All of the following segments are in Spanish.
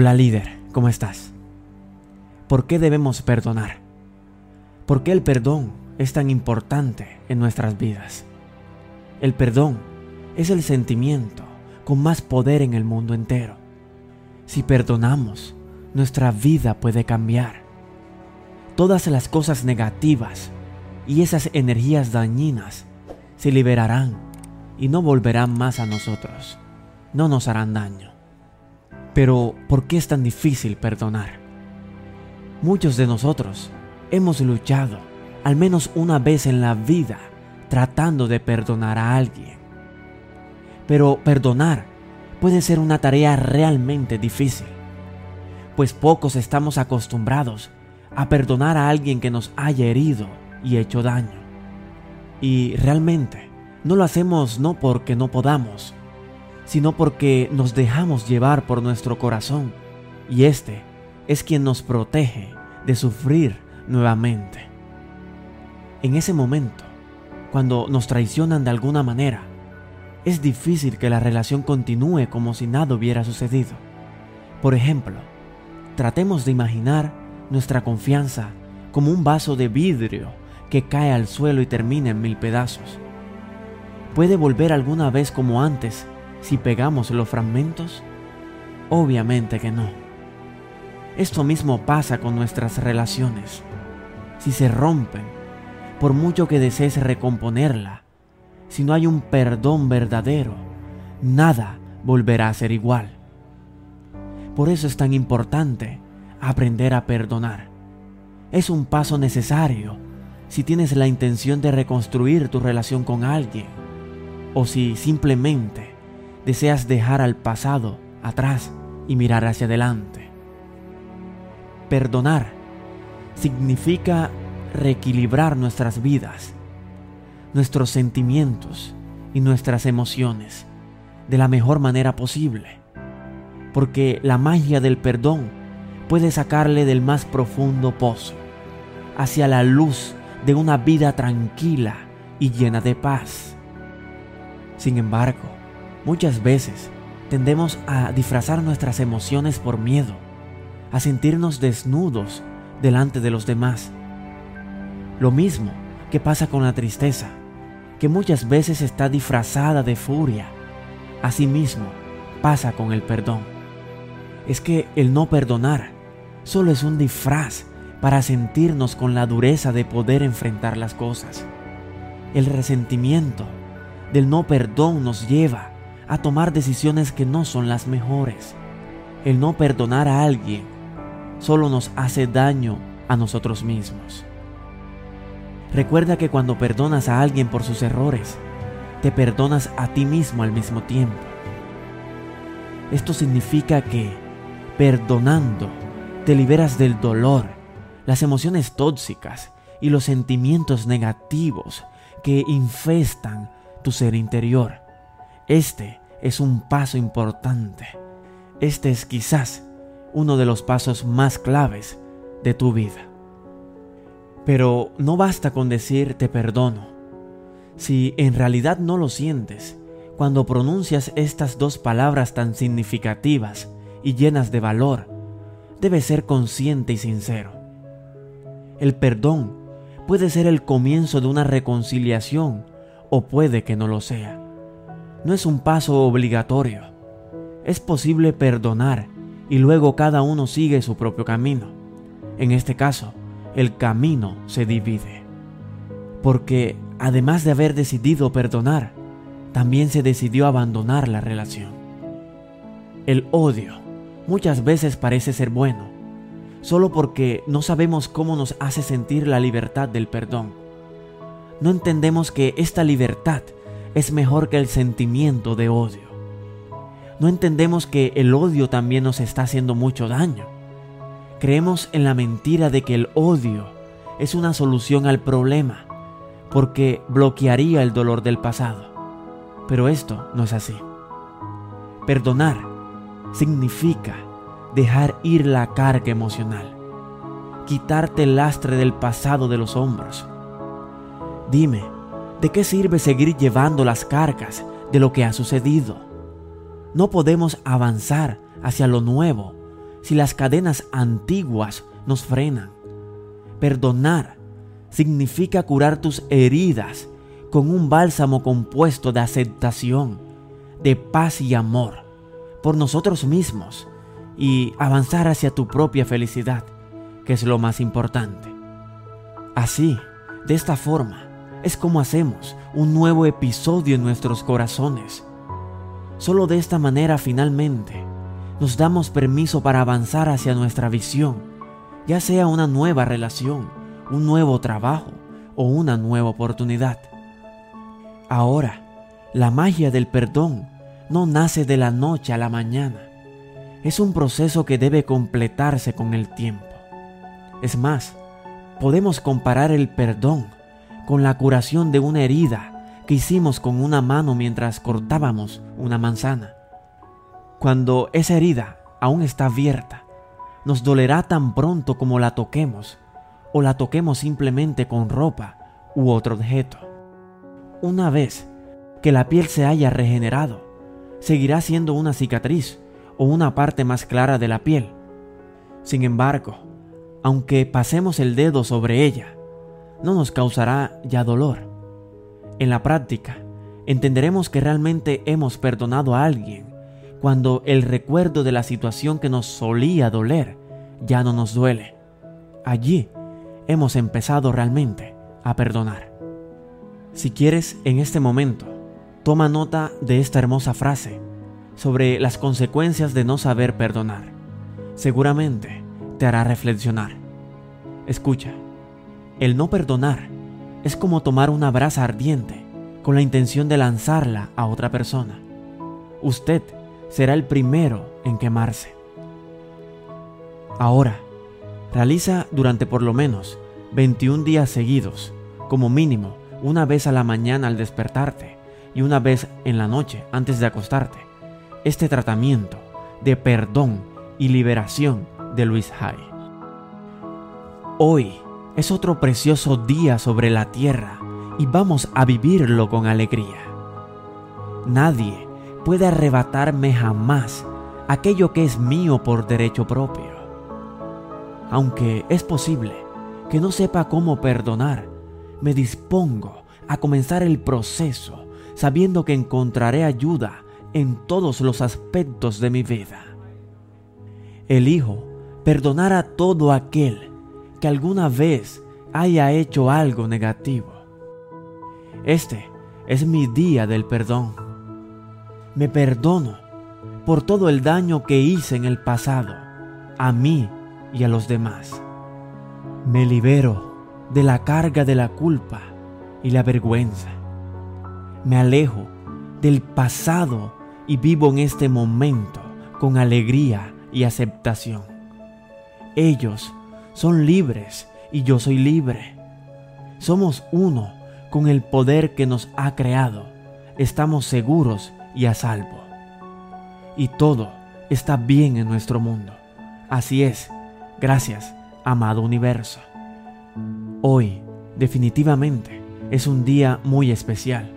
Hola líder, ¿cómo estás? ¿Por qué debemos perdonar? ¿Por qué el perdón es tan importante en nuestras vidas? El perdón es el sentimiento con más poder en el mundo entero. Si perdonamos, nuestra vida puede cambiar. Todas las cosas negativas y esas energías dañinas se liberarán y no volverán más a nosotros. No nos harán daño. Pero, ¿por qué es tan difícil perdonar? Muchos de nosotros hemos luchado al menos una vez en la vida tratando de perdonar a alguien. Pero perdonar puede ser una tarea realmente difícil, pues pocos estamos acostumbrados a perdonar a alguien que nos haya herido y hecho daño. Y realmente no lo hacemos no porque no podamos, sino porque nos dejamos llevar por nuestro corazón y este es quien nos protege de sufrir nuevamente. En ese momento, cuando nos traicionan de alguna manera, es difícil que la relación continúe como si nada hubiera sucedido. Por ejemplo, tratemos de imaginar nuestra confianza como un vaso de vidrio que cae al suelo y termina en mil pedazos. ¿Puede volver alguna vez como antes si pegamos los fragmentos? Obviamente que no. Esto mismo pasa con nuestras relaciones. Si se rompen, por mucho que desees recomponerla, si no hay un perdón verdadero, nada volverá a ser igual. Por eso es tan importante aprender a perdonar. Es un paso necesario si tienes la intención de reconstruir tu relación con alguien o si simplemente deseas dejar al pasado atrás y mirar hacia adelante. Perdonar significa reequilibrar nuestras vidas, nuestros sentimientos y nuestras emociones de la mejor manera posible, porque la magia del perdón puede sacarle del más profundo pozo hacia la luz de una vida tranquila y llena de paz. Sin embargo, Muchas veces tendemos a disfrazar nuestras emociones por miedo, a sentirnos desnudos delante de los demás. Lo mismo que pasa con la tristeza, que muchas veces está disfrazada de furia. Asimismo, pasa con el perdón. Es que el no perdonar solo es un disfraz para sentirnos con la dureza de poder enfrentar las cosas. El resentimiento del no perdón nos lleva a tomar decisiones que no son las mejores. El no perdonar a alguien solo nos hace daño a nosotros mismos. Recuerda que cuando perdonas a alguien por sus errores, te perdonas a ti mismo al mismo tiempo. Esto significa que, perdonando, te liberas del dolor, las emociones tóxicas y los sentimientos negativos que infestan tu ser interior. Este es un paso importante. Este es quizás uno de los pasos más claves de tu vida. Pero no basta con decir te perdono. Si en realidad no lo sientes, cuando pronuncias estas dos palabras tan significativas y llenas de valor, debes ser consciente y sincero. El perdón puede ser el comienzo de una reconciliación o puede que no lo sea no es un paso obligatorio. Es posible perdonar y luego cada uno sigue su propio camino. En este caso, el camino se divide. Porque además de haber decidido perdonar, también se decidió abandonar la relación. El odio muchas veces parece ser bueno, solo porque no sabemos cómo nos hace sentir la libertad del perdón. No entendemos que esta libertad es mejor que el sentimiento de odio. No entendemos que el odio también nos está haciendo mucho daño. Creemos en la mentira de que el odio es una solución al problema, porque bloquearía el dolor del pasado. Pero esto no es así. Perdonar significa dejar ir la carga emocional, quitarte el lastre del pasado de los hombros. Dime, ¿De qué sirve seguir llevando las cargas de lo que ha sucedido? No podemos avanzar hacia lo nuevo si las cadenas antiguas nos frenan. Perdonar significa curar tus heridas con un bálsamo compuesto de aceptación, de paz y amor por nosotros mismos y avanzar hacia tu propia felicidad, que es lo más importante. Así, de esta forma, es como hacemos un nuevo episodio en nuestros corazones. Solo de esta manera finalmente nos damos permiso para avanzar hacia nuestra visión, ya sea una nueva relación, un nuevo trabajo o una nueva oportunidad. Ahora, la magia del perdón no nace de la noche a la mañana. Es un proceso que debe completarse con el tiempo. Es más, podemos comparar el perdón con la curación de una herida que hicimos con una mano mientras cortábamos una manzana. Cuando esa herida aún está abierta, nos dolerá tan pronto como la toquemos o la toquemos simplemente con ropa u otro objeto. Una vez que la piel se haya regenerado, seguirá siendo una cicatriz o una parte más clara de la piel. Sin embargo, aunque pasemos el dedo sobre ella, no nos causará ya dolor. En la práctica, entenderemos que realmente hemos perdonado a alguien cuando el recuerdo de la situación que nos solía doler ya no nos duele. Allí hemos empezado realmente a perdonar. Si quieres, en este momento, Toma nota de esta hermosa frase sobre las consecuencias de no saber perdonar. Seguramente te hará reflexionar. Escucha, el no perdonar es como tomar una brasa ardiente con la intención de lanzarla a otra persona. Usted será el primero en quemarse. Ahora, realiza durante por lo menos 21 días seguidos, como mínimo una vez a la mañana al despertarte, y una vez en la noche antes de acostarte. Este tratamiento de perdón y liberación de Luis Hay. Hoy es otro precioso día sobre la tierra y vamos a vivirlo con alegría. Nadie puede arrebatarme jamás aquello que es mío por derecho propio. Aunque es posible que no sepa cómo perdonar, me dispongo a comenzar el proceso sabiendo que encontraré ayuda en todos los aspectos de mi vida. Elijo perdonar a todo aquel que alguna vez haya hecho algo negativo. Este es mi día del perdón. Me perdono por todo el daño que hice en el pasado, a mí y a los demás. Me libero de la carga de la culpa y la vergüenza me alejo del pasado y vivo en este momento con alegría y aceptación. Ellos son libres y yo soy libre. Somos uno con el poder que nos ha creado. Estamos seguros y a salvo. Y todo está bien en nuestro mundo. Así es, gracias, amado universo. Hoy, definitivamente, es un día muy especial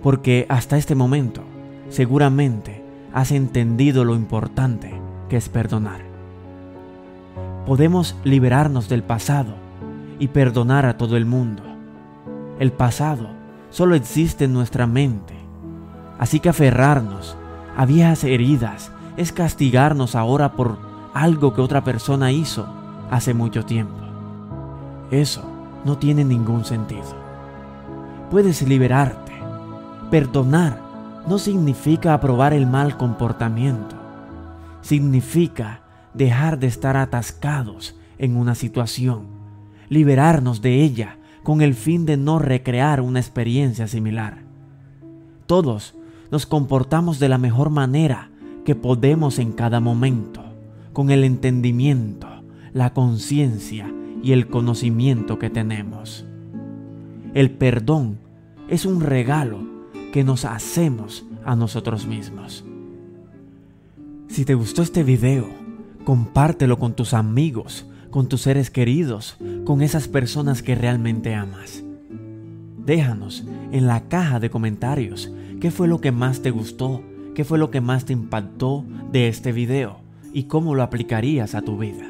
porque hasta este momento seguramente has entendido lo importante que es perdonar. Podemos liberarnos del pasado y perdonar a todo el mundo. El pasado solo existe en nuestra mente, así que aferrarnos a viejas heridas es castigarnos ahora por algo que otra persona hizo hace mucho tiempo. Eso no tiene ningún sentido. Puedes liberarte Perdonar no significa aprobar el mal comportamiento. Significa dejar de estar atascados en una situación, liberarnos de ella con el fin de no recrear una experiencia similar. Todos nos comportamos de la mejor manera que podemos en cada momento, con el entendimiento, la conciencia y el conocimiento que tenemos. El perdón es un regalo que nos hacemos a nosotros mismos. Si te gustó este video, Compártelo con tus amigos, con tus seres queridos, con esas personas que realmente amas. Déjanos en la caja de comentarios qué fue lo que más te gustó, qué fue lo que más te impactó de este video y cómo lo aplicarías a tu vida.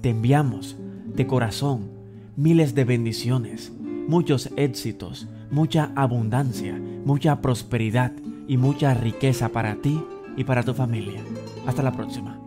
Te enviamos de corazón miles de bendiciones, muchos éxitos, mucha abundancia, mucha prosperidad y mucha riqueza para ti y para tu familia. Hasta la próxima.